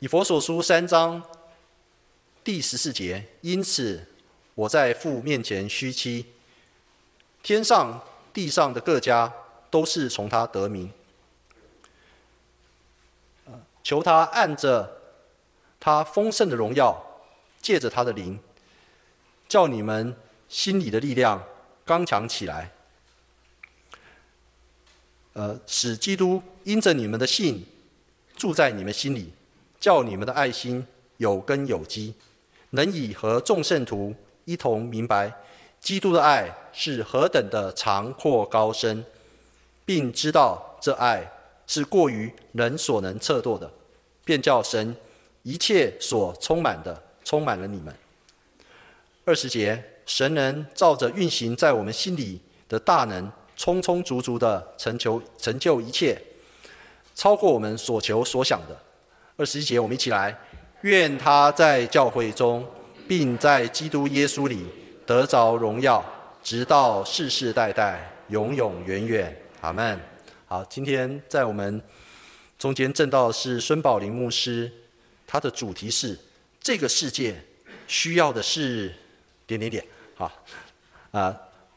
以佛所书三章第十四节，因此我在父面前屈膝，天上地上的各家都是从他得名，求他按着他丰盛的荣耀，借着他的灵，叫你们心里的力量刚强起来，呃，使基督因着你们的信住在你们心里。叫你们的爱心有根有基，能以和众圣徒一同明白基督的爱是何等的长阔高深，并知道这爱是过于人所能测度的，便叫神一切所充满的充满了你们。二十节，神能照着运行在我们心里的大能，充充足足的成就成就一切，超过我们所求所想的。二十一节，我们一起来，愿他在教会中，并在基督耶稣里得着荣耀，直到世世代代，永永远远。阿门。好，今天在我们中间证道是孙宝林牧师，他的主题是这个世界需要的是点点点。好，啊，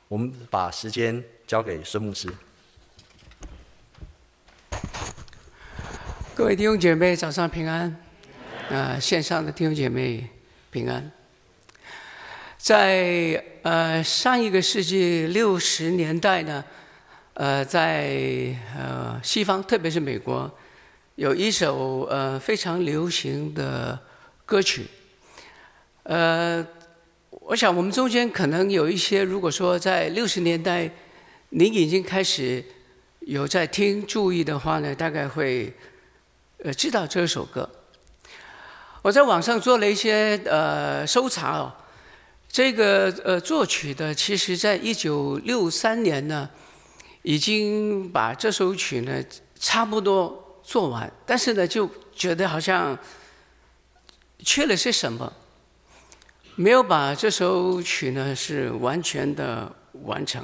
我们把时间交给孙牧师。各位弟兄姐妹，早上平安！啊、呃，线上的弟兄姐妹平安。在呃上一个世纪六十年代呢，呃，在呃西方，特别是美国，有一首呃非常流行的歌曲。呃，我想我们中间可能有一些，如果说在六十年代您已经开始有在听、注意的话呢，大概会。呃，知道这首歌，我在网上做了一些呃收查哦。这个呃作曲的，其实在一九六三年呢，已经把这首曲呢差不多做完，但是呢就觉得好像缺了些什么，没有把这首曲呢是完全的完成。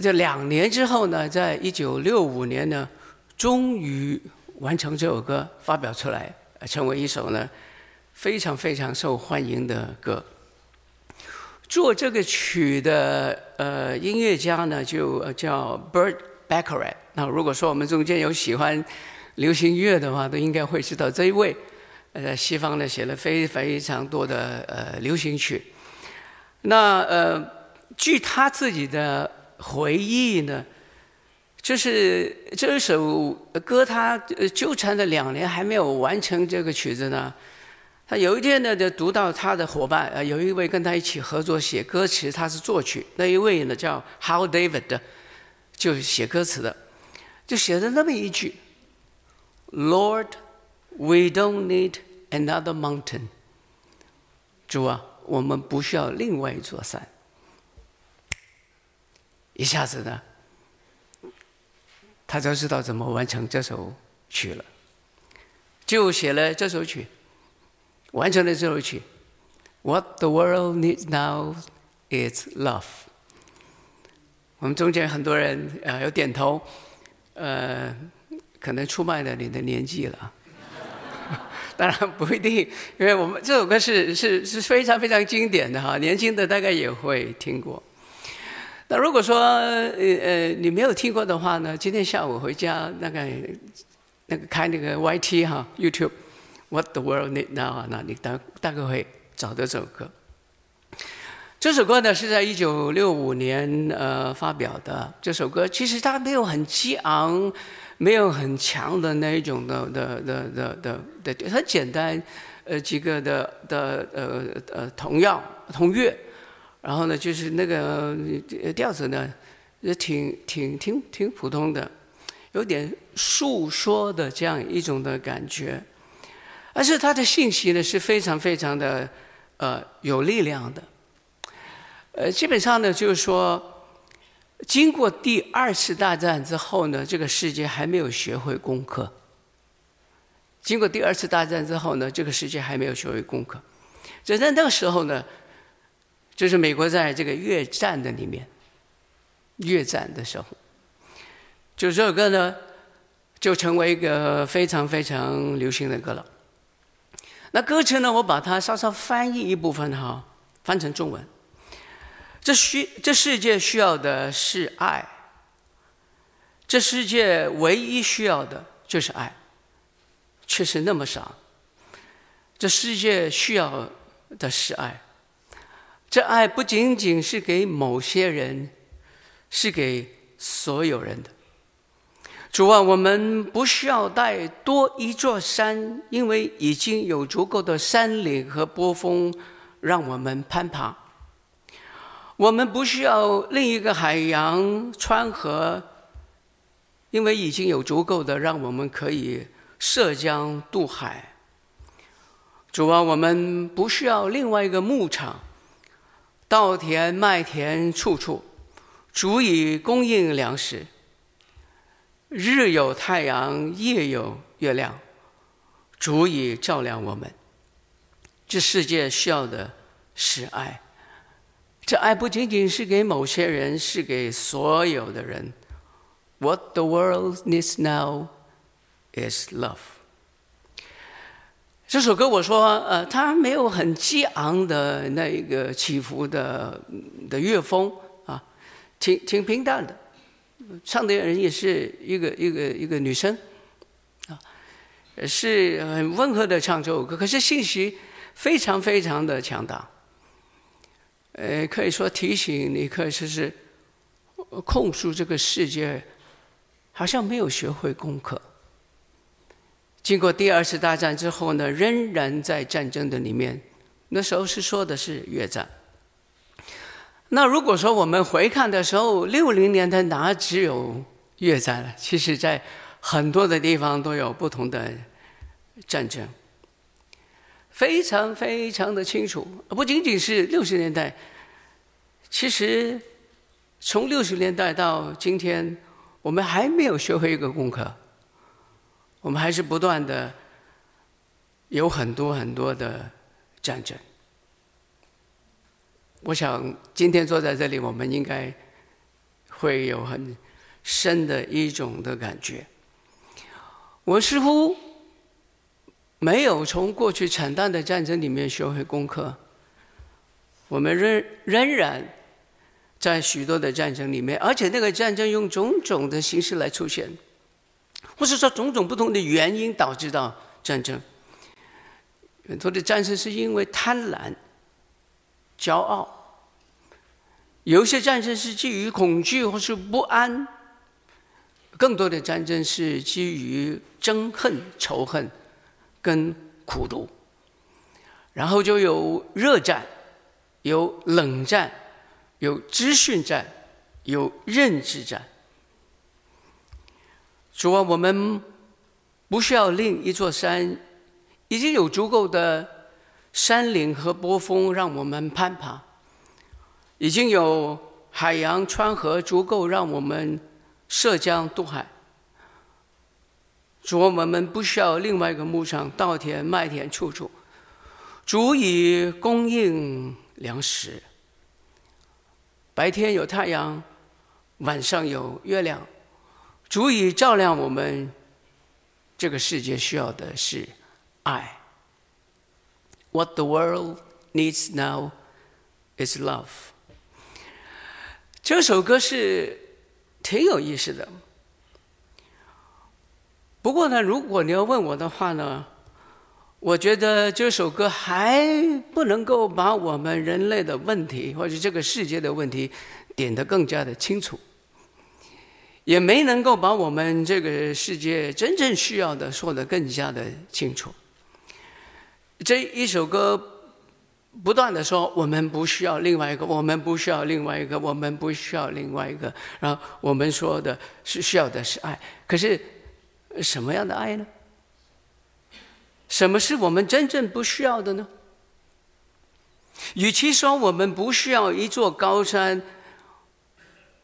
这两年之后呢，在一九六五年呢。终于完成这首歌，发表出来，成为一首呢非常非常受欢迎的歌。做这个曲的呃音乐家呢，就叫 Burt Bacharach。那如果说我们中间有喜欢流行乐的话，都应该会知道这一位。呃，西方呢写了非非常多的呃流行曲。那呃，据他自己的回忆呢。就是这首歌，他纠缠了两年还没有完成这个曲子呢。他有一天呢，就读到他的伙伴，呃，有一位跟他一起合作写歌词，他是作曲，那一位呢叫 How David，就是写歌词的，就写了那么一句：“Lord, we don't need another mountain。”主啊，我们不需要另外一座山。一下子呢。他就知道怎么完成这首曲了，就写了这首曲，完成了这首曲。What the world needs now is love。我们中间很多人啊有点头，呃，可能出卖了你的年纪了。当然不一定，因为我们这首歌是是是非常非常经典的哈，年轻的大概也会听过。那如果说呃呃你没有听过的话呢，今天下午回家那个那个开那个 YT 哈 YouTube，What the World need now，那你大大概会找到这首歌。这首歌呢是在一九六五年呃发表的。这首歌其实它没有很激昂，没有很强的那一种的的的的的的，很简单呃几个的的呃呃童谣童乐。然后呢，就是那个调子呢，也挺挺挺挺普通的，有点诉说的这样一种的感觉，而是它的信息呢是非常非常的呃有力量的，呃，基本上呢就是说，经过第二次大战之后呢，这个世界还没有学会功课。经过第二次大战之后呢，这个世界还没有学会功课，就在那个时候呢。就是美国在这个越战的里面，越战的时候，就这首歌呢，就成为一个非常非常流行的歌了。那歌词呢，我把它稍稍翻译一部分哈，翻成中文。这需这世界需要的是爱，这世界唯一需要的就是爱，却是那么少。这世界需要的是爱，这爱不仅仅是给某些人，是给所有人的。主啊，我们不需要带多一座山，因为已经有足够的山岭和波峰让我们攀爬。我们不需要另一个海洋川河，因为已经有足够的让我们可以涉江渡海。主啊，我们不需要另外一个牧场，稻田麦田处处足以供应粮食。日有太阳，夜有月亮，足以照亮我们。这世界需要的是爱，这爱不仅仅是给某些人，是给所有的人。What the world needs now is love。这首歌我说，呃，它没有很激昂的那个起伏的的乐风啊，挺挺平淡的。唱的人也是一个一个一个女生，啊，是很温和的唱这首歌，可是信息非常非常的强大，呃，可以说提醒你，可以说是控诉这个世界，好像没有学会功课。经过第二次大战之后呢，仍然在战争的里面，那时候是说的是越战。那如果说我们回看的时候，六零年代哪只有越战了？其实，在很多的地方都有不同的战争，非常非常的清楚。不仅仅是六十年代，其实从六十年代到今天，我们还没有学会一个功课，我们还是不断的有很多很多的战争。我想今天坐在这里，我们应该会有很深的一种的感觉。我似乎没有从过去惨淡的战争里面学会功课。我们仍仍然在许多的战争里面，而且那个战争用种种的形式来出现，或是说种种不同的原因导致到战争。很多的战争是因为贪婪。骄傲，有些战争是基于恐惧或是不安，更多的战争是基于憎恨、仇恨跟苦毒，然后就有热战，有冷战，有资讯战，有认知战。主啊，我们不需要另一座山，已经有足够的。山岭和波峰让我们攀爬，已经有海洋川河足够让我们涉江渡海。主，我们不需要另外一个牧场，稻田麦田处处足以供应粮食。白天有太阳，晚上有月亮，足以照亮我们。这个世界需要的是爱。What the world needs now is love。这首歌是挺有意思的。不过呢，如果你要问我的话呢，我觉得这首歌还不能够把我们人类的问题或者这个世界的问题点得更加的清楚，也没能够把我们这个世界真正需要的说得更加的清楚。这一首歌不断的说：“我们不需要另外一个，我们不需要另外一个，我们不需要另外一个。”然后我们说的是需要的是爱，可是什么样的爱呢？什么是我们真正不需要的呢？与其说我们不需要一座高山，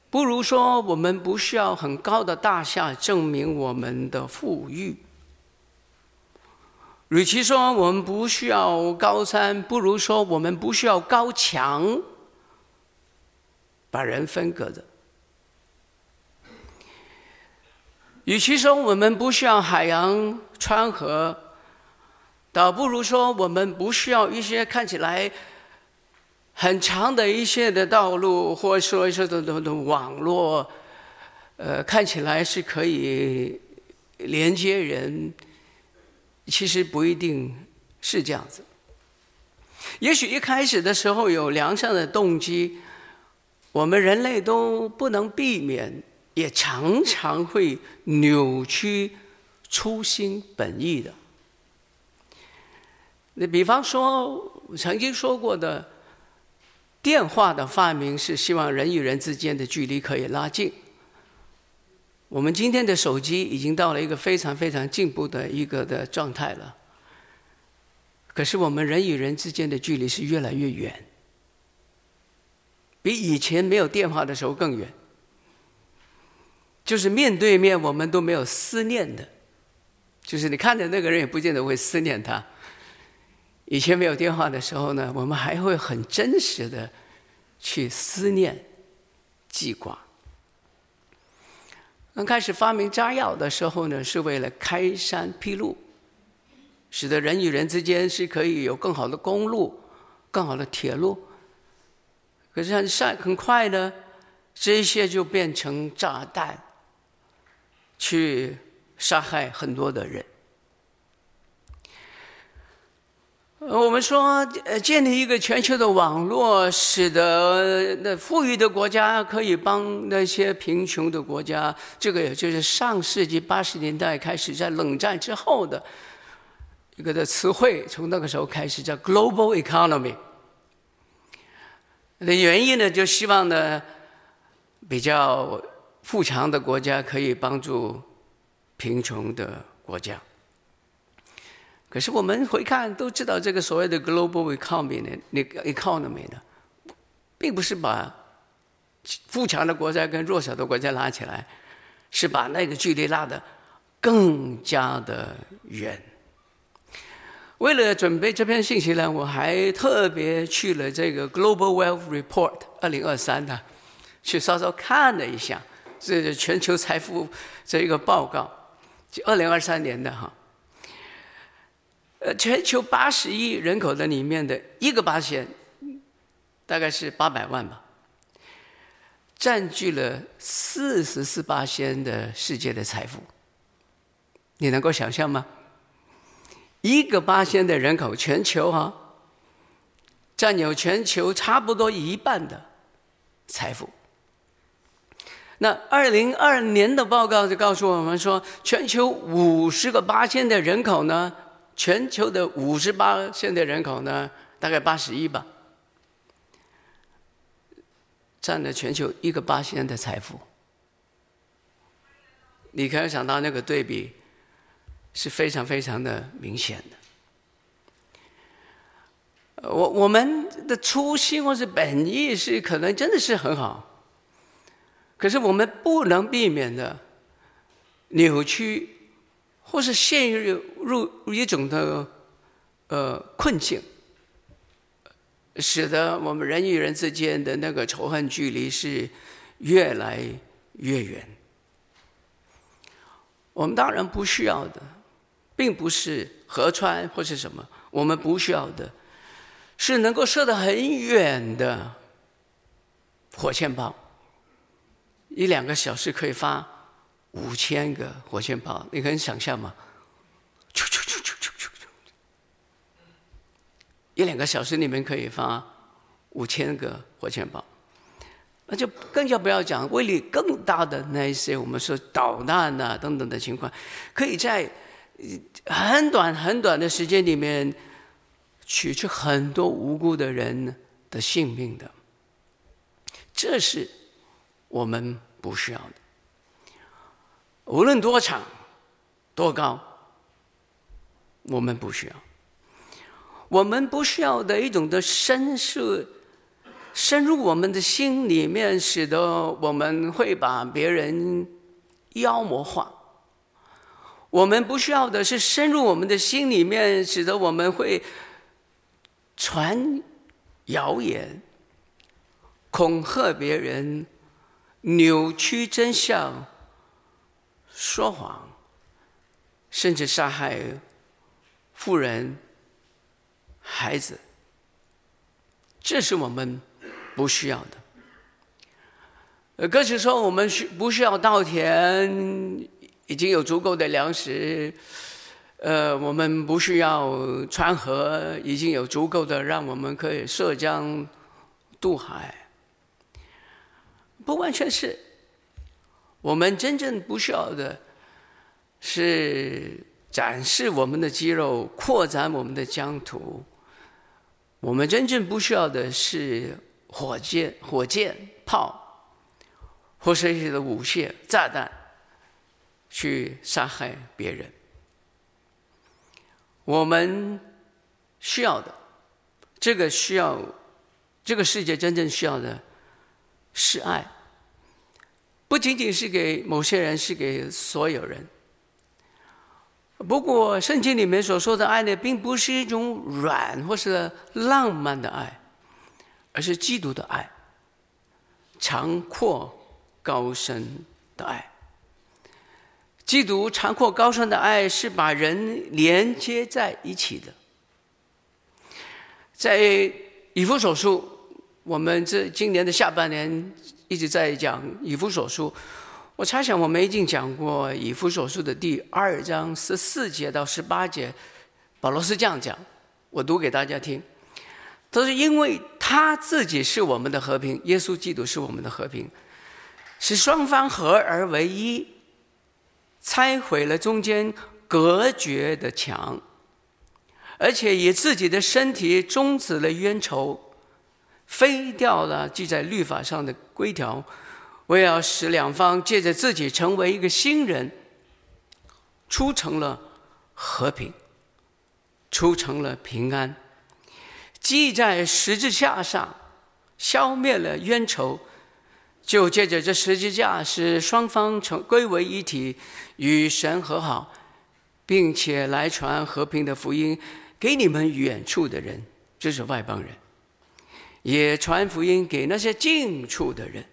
不如说我们不需要很高的大厦证明我们的富裕。与其说我们不需要高山，不如说我们不需要高墙，把人分隔着。与其说我们不需要海洋川河，倒不如说我们不需要一些看起来很长的一些的道路，或者说一些的的的网络，呃，看起来是可以连接人，其实不一定是这样子。也许一开始的时候有良善的动机，我们人类都不能避免。也常常会扭曲初心本意的。那比方说，曾经说过的，电话的发明是希望人与人之间的距离可以拉近。我们今天的手机已经到了一个非常非常进步的一个的状态了。可是我们人与人之间的距离是越来越远，比以前没有电话的时候更远。就是面对面，我们都没有思念的，就是你看着那个人，也不见得会思念他。以前没有电话的时候呢，我们还会很真实的去思念、记挂。刚开始发明炸药的时候呢，是为了开山辟路，使得人与人之间是可以有更好的公路、更好的铁路。可是很很快呢，这些就变成炸弹。去杀害很多的人。我们说，呃，建立一个全球的网络，使得那富裕的国家可以帮那些贫穷的国家。这个也就是上世纪八十年代开始，在冷战之后的一个的词汇，从那个时候开始叫 “global economy”。的原因呢，就希望呢，比较。富强的国家可以帮助贫穷的国家，可是我们回看都知道，这个所谓的 global economy 呢，那个 economy 呢，并不是把富强的国家跟弱小的国家拉起来，是把那个距离拉得更加的远。为了准备这篇信息呢，我还特别去了这个 Global Wealth Report 二零二三的，去稍稍看了一下。这是全球财富这一个报告，就二零二三年的哈。呃，全球八十亿人口的里面的一个八仙，大概是八百万吧，占据了四十四八仙的世界的财富。你能够想象吗？一个八仙的人口，全球哈，占有全球差不多一半的财富。那二零二二年的报告就告诉我们说，全球五十个八仙的人口呢，全球的五十巴仙的人口呢，大概八十亿吧，占了全球一个八仙的财富。你可以想到那个对比是非常非常的明显的。我我们的初心或是本意是可能真的是很好。可是我们不能避免的扭曲，或是陷入入一种的呃困境，使得我们人与人之间的那个仇恨距离是越来越远。我们当然不需要的，并不是河川或是什么，我们不需要的，是能够射得很远的火箭炮。一两个小时可以发五千个火箭炮，你可以想象吗？一两个小时里面可以发五千个火箭炮，那就更加不要讲威力更大的那一些，我们说导弹啊等等的情况，可以在很短很短的时间里面取去很多无辜的人的性命的，这是我们。不需要的，无论多长、多高，我们不需要。我们不需要的一种的深是深入我们的心里面，使得我们会把别人妖魔化。我们不需要的是深入我们的心里面，使得我们会传谣言、恐吓别人。扭曲真相，说谎，甚至杀害妇人、孩子，这是我们不需要的。呃，歌词说我们需不需要稻田，已经有足够的粮食。呃，我们不需要川河，已经有足够的让我们可以涉江渡海。不完全是，我们真正不需要的，是展示我们的肌肉，扩展我们的疆土。我们真正不需要的是火箭、火箭炮，或是一些的武器、炸弹，去杀害别人。我们需要的，这个需要，这个世界真正需要的是爱，不仅仅是给某些人，是给所有人。不过，圣经里面所说的爱呢，并不是一种软或是浪漫的爱，而是基督的爱，长阔高深的爱。基督长阔高深的爱是把人连接在一起的。在以弗所书，我们这今年的下半年一直在讲以弗所书。我猜想我们已经讲过以弗所书的第二章十四节到十八节，保罗是这样讲，我读给大家听。都是因为他自己是我们的和平，耶稣基督是我们的和平，使双方合而为一。拆毁了中间隔绝的墙，而且以自己的身体终止了冤仇，废掉了记在律法上的规条，为要使两方借着自己成为一个新人，促成了和平，促成了平安，记在十字架上，消灭了冤仇。就借着这十字架，使双方成归为一体，与神和好，并且来传和平的福音给你们远处的人，这是外邦人，也传福音给那些近处的人，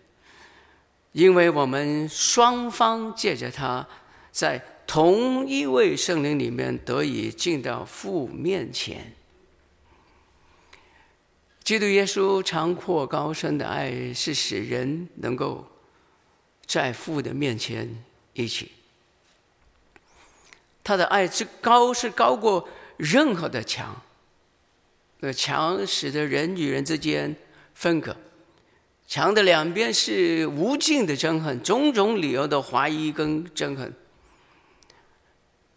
因为我们双方借着他，在同一位圣灵里面得以进到父面前。基督耶稣长阔高深的爱，是使人能够在父的面前一起。他的爱之高，是高过任何的墙。那墙使得人与人之间分隔，墙的两边是无尽的憎恨，种种理由的怀疑跟憎恨。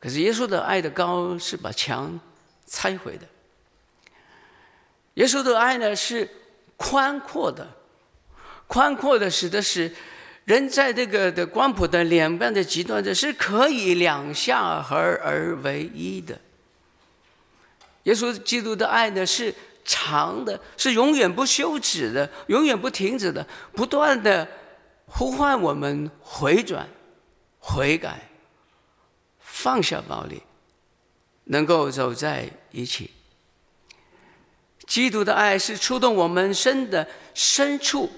可是耶稣的爱的高，是把墙拆毁的。耶稣的爱呢，是宽阔的，宽阔的使得使人在这个的光谱的两边的极端的是可以两下合而为一的。耶稣基督的爱呢，是长的，是永远不休止的，永远不停止的，不断的呼唤我们回转、悔改、放下暴力，能够走在一起。基督的爱是触动我们身的深处，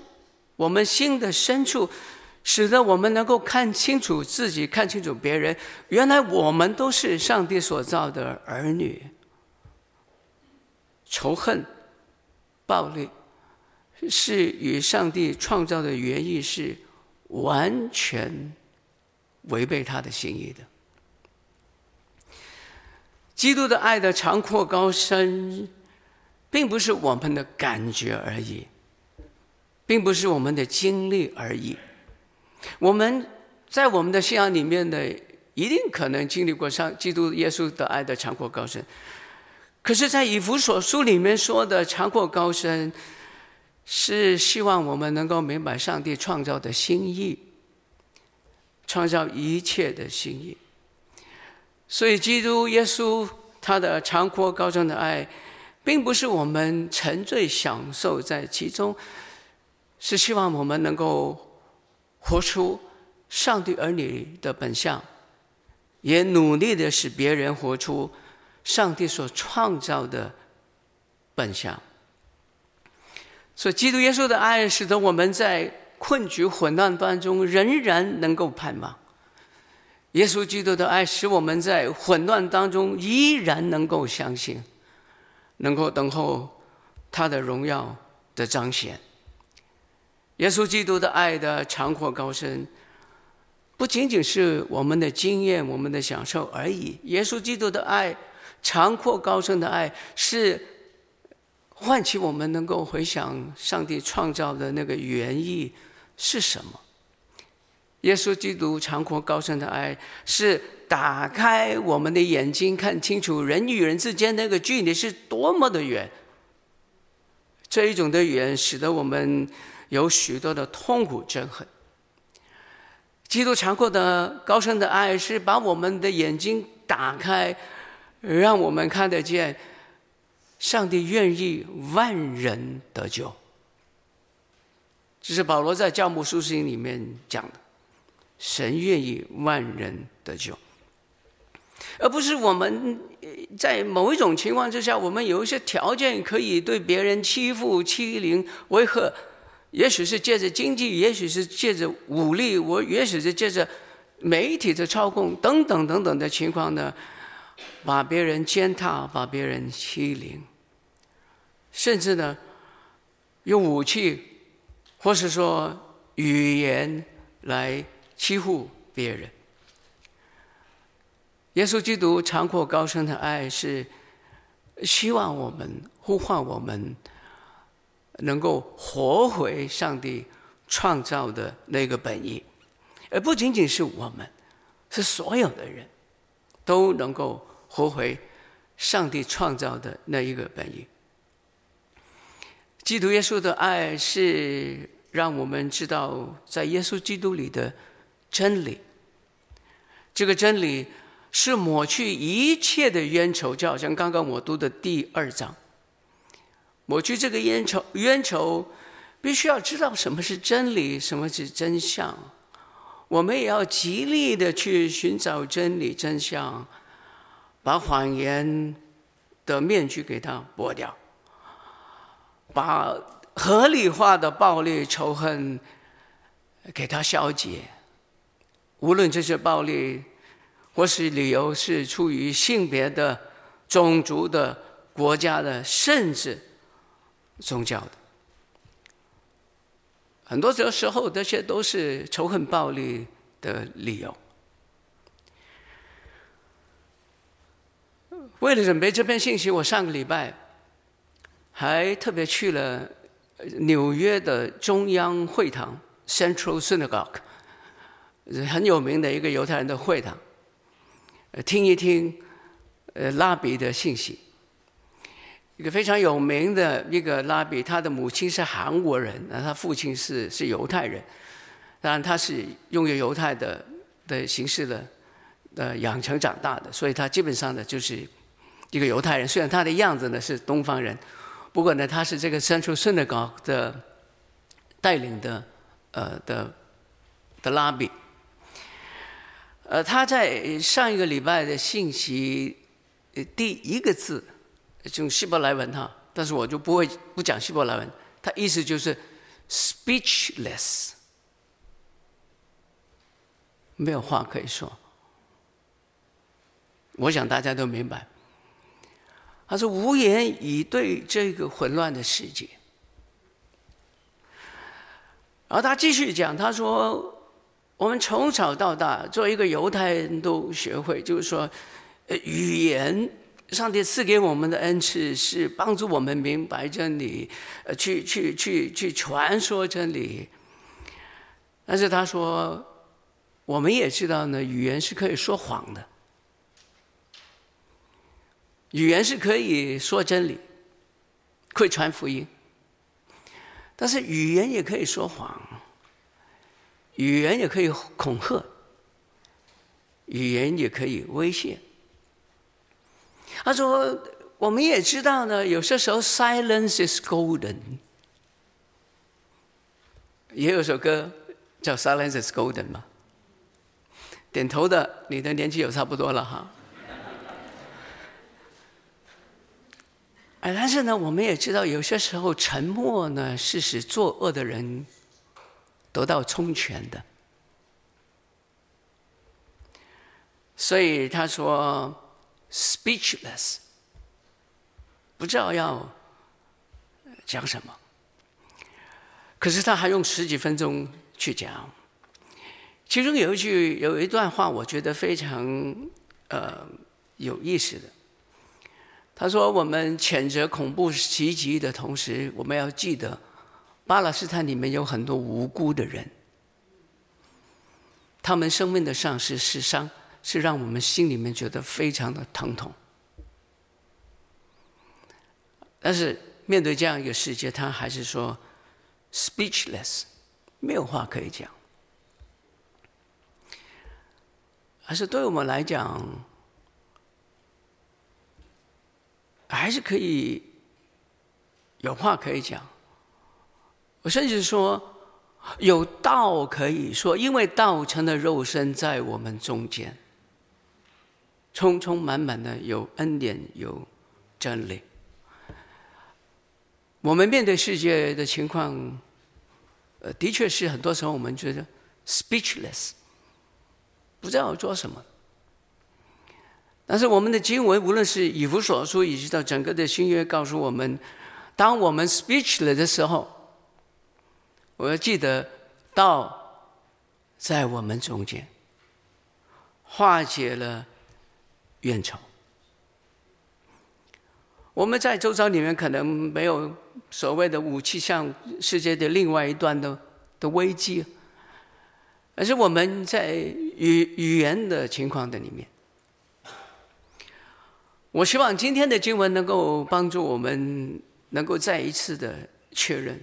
我们心的深处，使得我们能够看清楚自己，看清楚别人。原来我们都是上帝所造的儿女。仇恨、暴力，是与上帝创造的原意是完全违背他的心意的。基督的爱的长阔高深。并不是我们的感觉而已，并不是我们的经历而已。我们在我们的信仰里面的，一定可能经历过上基督耶稣的爱的长阔高深。可是，在以弗所书里面说的长阔高深，是希望我们能够明白上帝创造的心意，创造一切的心意。所以，基督耶稣他的长阔高深的爱。并不是我们沉醉享受在其中，是希望我们能够活出上帝儿女的本相，也努力的使别人活出上帝所创造的本相。所以，基督耶稣的爱使得我们在困局混乱当中仍然能够盼望，耶稣基督的爱使我们在混乱当中依然能够相信，能够等候他的荣耀的彰显。耶稣基督的爱的长阔高深，不仅仅是我们的经验、我们的享受而已。耶稣基督的爱，长阔高深的爱，是唤起我们能够回想上帝创造的那个原意是什么。耶稣基督长阔高深的爱，是打开我们的眼睛，看清楚人与人之间那个距离是多么的远。这一种的远，使得我们有许多的痛苦憎恨。基督长阔的高深的爱，是把我们的眼睛打开，让我们看得见上帝愿意万人得救。这是保罗在教牧书信里面讲的。神愿意万人得救，而不是我们在某一种情况之下，我们有一些条件可以对别人欺负、欺凌、威吓，也许是借着经济，也许是借着武力，我也许是借着媒体的操控等等等等的情况呢，把别人践踏，把别人欺凌，甚至呢，用武器，或是说语言来。欺负别人，耶稣基督长阔高深的爱是希望我们呼唤我们能够活回上帝创造的那个本意，而不仅仅是我们，是所有的人都能够活回上帝创造的那一个本意。基督耶稣的爱是让我们知道，在耶稣基督里的。真理，这个真理是抹去一切的冤仇，就好像刚刚我读的第二章，抹去这个冤仇，冤仇必须要知道什么是真理，什么是真相。我们也要极力的去寻找真理真相，把谎言的面具给它剥掉，把合理化的暴力仇恨给他消解。无论这些暴力，或是理由是出于性别的、种族的、国家的，甚至宗教的，很多时候这些都是仇恨暴力的理由。为了准备这篇信息，我上个礼拜还特别去了纽约的中央会堂 （Central Synagogue）。很有名的一个犹太人的会堂，听一听，呃，拉比的信息。一个非常有名的一个拉比，他的母亲是韩国人，那他父亲是是犹太人，当然他是用犹太的的形式的呃养成长大的，所以他基本上呢就是一个犹太人。虽然他的样子呢是东方人，不过呢他是这个 Central Synagogue 的带领的呃的的拉比。呃，他在上一个礼拜的信息，第一个字用希伯来文哈，但是我就不会不讲希伯来文，他意思就是 speechless，没有话可以说。我想大家都明白，他说无言以对这个混乱的世界。然后他继续讲，他说。我们从小到大，做一个犹太人都学会，就是说，语言，上帝赐给我们的恩赐是帮助我们明白真理，呃，去去去去传说真理。但是他说，我们也知道呢，语言是可以说谎的，语言是可以说真理，可以传福音，但是语言也可以说谎。语言也可以恐吓，语言也可以威胁。他说：“我们也知道呢，有些时候 silence is golden。也有首歌叫 Silence is golden 嘛。点头的，你的年纪有差不多了哈。但是呢，我们也知道，有些时候沉默呢，是使作恶的人。”得到充权的，所以他说 speechless，不知道要讲什么。可是他还用十几分钟去讲。其中有一句，有一段话，我觉得非常呃有意思的。他说：“我们谴责恐怖袭击的同时，我们要记得，巴勒斯坦里面有很多无辜的人，他们生命的丧失是伤，是让我们心里面觉得非常的疼痛。但是面对这样一个世界，他还是说 speechless，没有话可以讲。”还是对我们来讲，还是可以有话可以讲。我甚至说，有道可以说，因为道成了肉身在我们中间，充充满满的有恩典，有真理。我们面对世界的情况，呃，的确是很多时候我们觉得 speechless。不知道做什么，但是我们的经文，无论是以弗所书，以及到整个的新约，告诉我们，当我们 speech 了的时候，我要记得道在我们中间，化解了冤仇。我们在周遭里面可能没有所谓的武器，像世界的另外一端的的危机。而是我们在语语言的情况的里面，我希望今天的经文能够帮助我们，能够再一次的确认，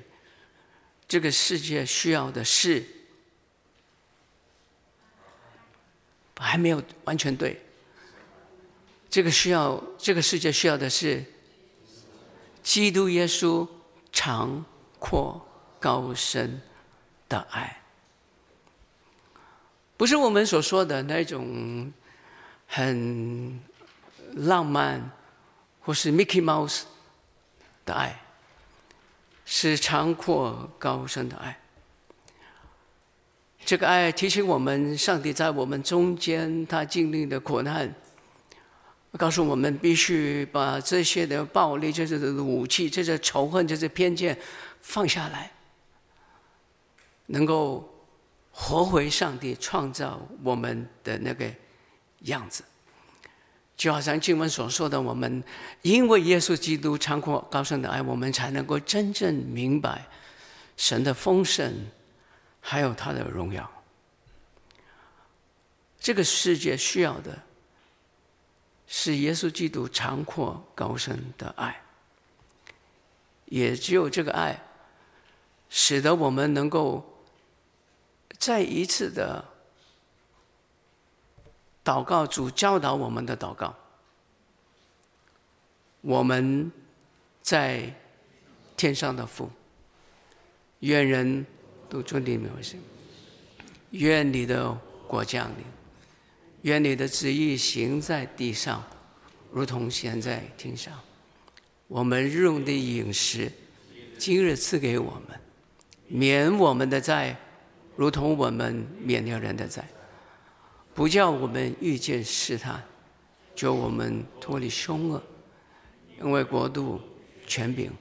这个世界需要的是，还没有完全对。这个需要，这个世界需要的是，基督耶稣长阔高深的爱。不是我们所说的那种很浪漫，或是 Mickey Mouse 的爱，是长阔高深的爱。这个爱提醒我们，上帝在我们中间，他经历的苦难，告诉我们必须把这些的暴力、这些的武器、这些仇恨、这些偏见放下来，能够。活回上帝创造我们的那个样子，就好像经文所说的，我们因为耶稣基督长阔高深的爱，我们才能够真正明白神的丰盛，还有他的荣耀。这个世界需要的是耶稣基督长阔高深的爱，也只有这个爱，使得我们能够。再一次的祷告，主教导我们的祷告。我们在天上的父，愿人都尊你为圣。愿你的国降临，愿你的旨意行在地上，如同行在天上。我们日用的饮食，今日赐给我们，免我们的债。如同我们免了人的债，不叫我们遇见试探，救我们脱离凶恶，因为国度、权柄、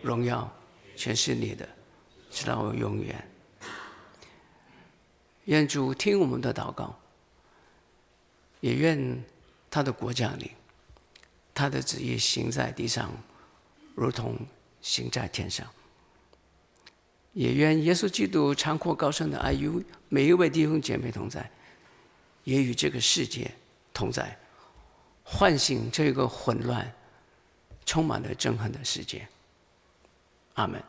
荣耀，全是你的，直到永远。愿主听我们的祷告，也愿他的国降临，他的旨意行在地上，如同行在天上。也愿耶稣基督长阔高深的爱与每一位弟兄姐妹同在，也与这个世界同在，唤醒这个混乱、充满了憎恨的世界。阿门。